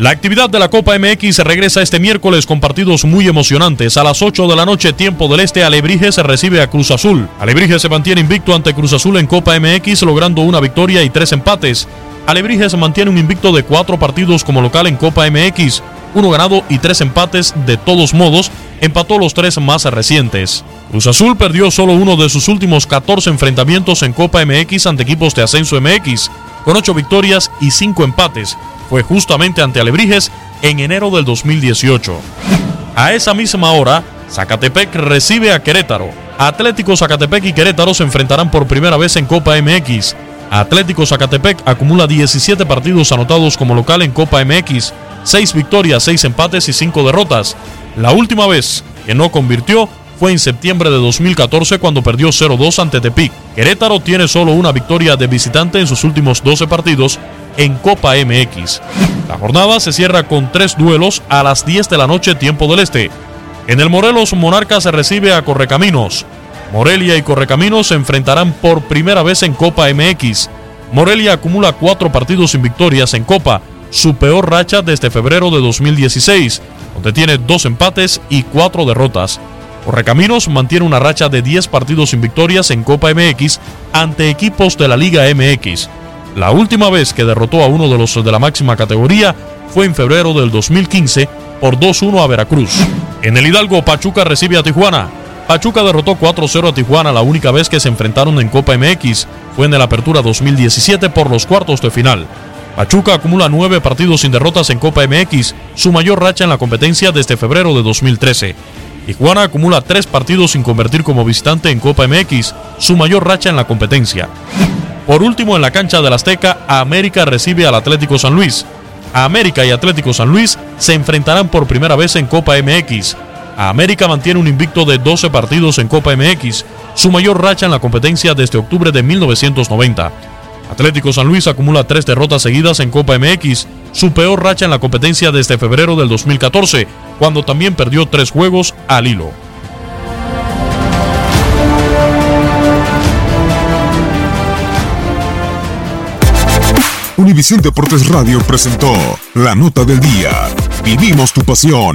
La actividad de la Copa MX regresa este miércoles con partidos muy emocionantes. A las 8 de la noche, tiempo del este, Alebrije se recibe a Cruz Azul. Alebrije se mantiene invicto ante Cruz Azul en Copa MX, logrando una victoria y tres empates. Alebrije se mantiene un invicto de cuatro partidos como local en Copa MX, uno ganado y tres empates. De todos modos, empató los tres más recientes. Cruz Azul perdió solo uno de sus últimos 14 enfrentamientos en Copa MX ante equipos de Ascenso MX, con ocho victorias y cinco empates. Fue justamente ante Alebrijes en enero del 2018. A esa misma hora, Zacatepec recibe a Querétaro. Atlético Zacatepec y Querétaro se enfrentarán por primera vez en Copa MX. Atlético Zacatepec acumula 17 partidos anotados como local en Copa MX, 6 victorias, 6 empates y 5 derrotas. La última vez que no convirtió fue en septiembre de 2014 cuando perdió 0-2 ante Tepic. Querétaro tiene solo una victoria de visitante en sus últimos 12 partidos en Copa MX. La jornada se cierra con tres duelos a las 10 de la noche tiempo del este. En el Morelos Monarca se recibe a Correcaminos. Morelia y Correcaminos se enfrentarán por primera vez en Copa MX. Morelia acumula cuatro partidos sin victorias en Copa, su peor racha desde febrero de 2016, donde tiene dos empates y cuatro derrotas. Correcaminos mantiene una racha de 10 partidos sin victorias en Copa MX ante equipos de la Liga MX. La última vez que derrotó a uno de los de la máxima categoría fue en febrero del 2015 por 2-1 a Veracruz. En el Hidalgo, Pachuca recibe a Tijuana. Pachuca derrotó 4-0 a Tijuana la única vez que se enfrentaron en Copa MX. Fue en el Apertura 2017 por los cuartos de final. Pachuca acumula nueve partidos sin derrotas en Copa MX, su mayor racha en la competencia desde febrero de 2013. Tijuana acumula tres partidos sin convertir como visitante en Copa MX, su mayor racha en la competencia. Por último, en la cancha del Azteca, América recibe al Atlético San Luis. América y Atlético San Luis se enfrentarán por primera vez en Copa MX. América mantiene un invicto de 12 partidos en Copa MX, su mayor racha en la competencia desde octubre de 1990. Atlético San Luis acumula tres derrotas seguidas en Copa MX, su peor racha en la competencia desde febrero del 2014, cuando también perdió tres juegos al hilo. Univisión Deportes Radio presentó La Nota del Día. Vivimos tu pasión.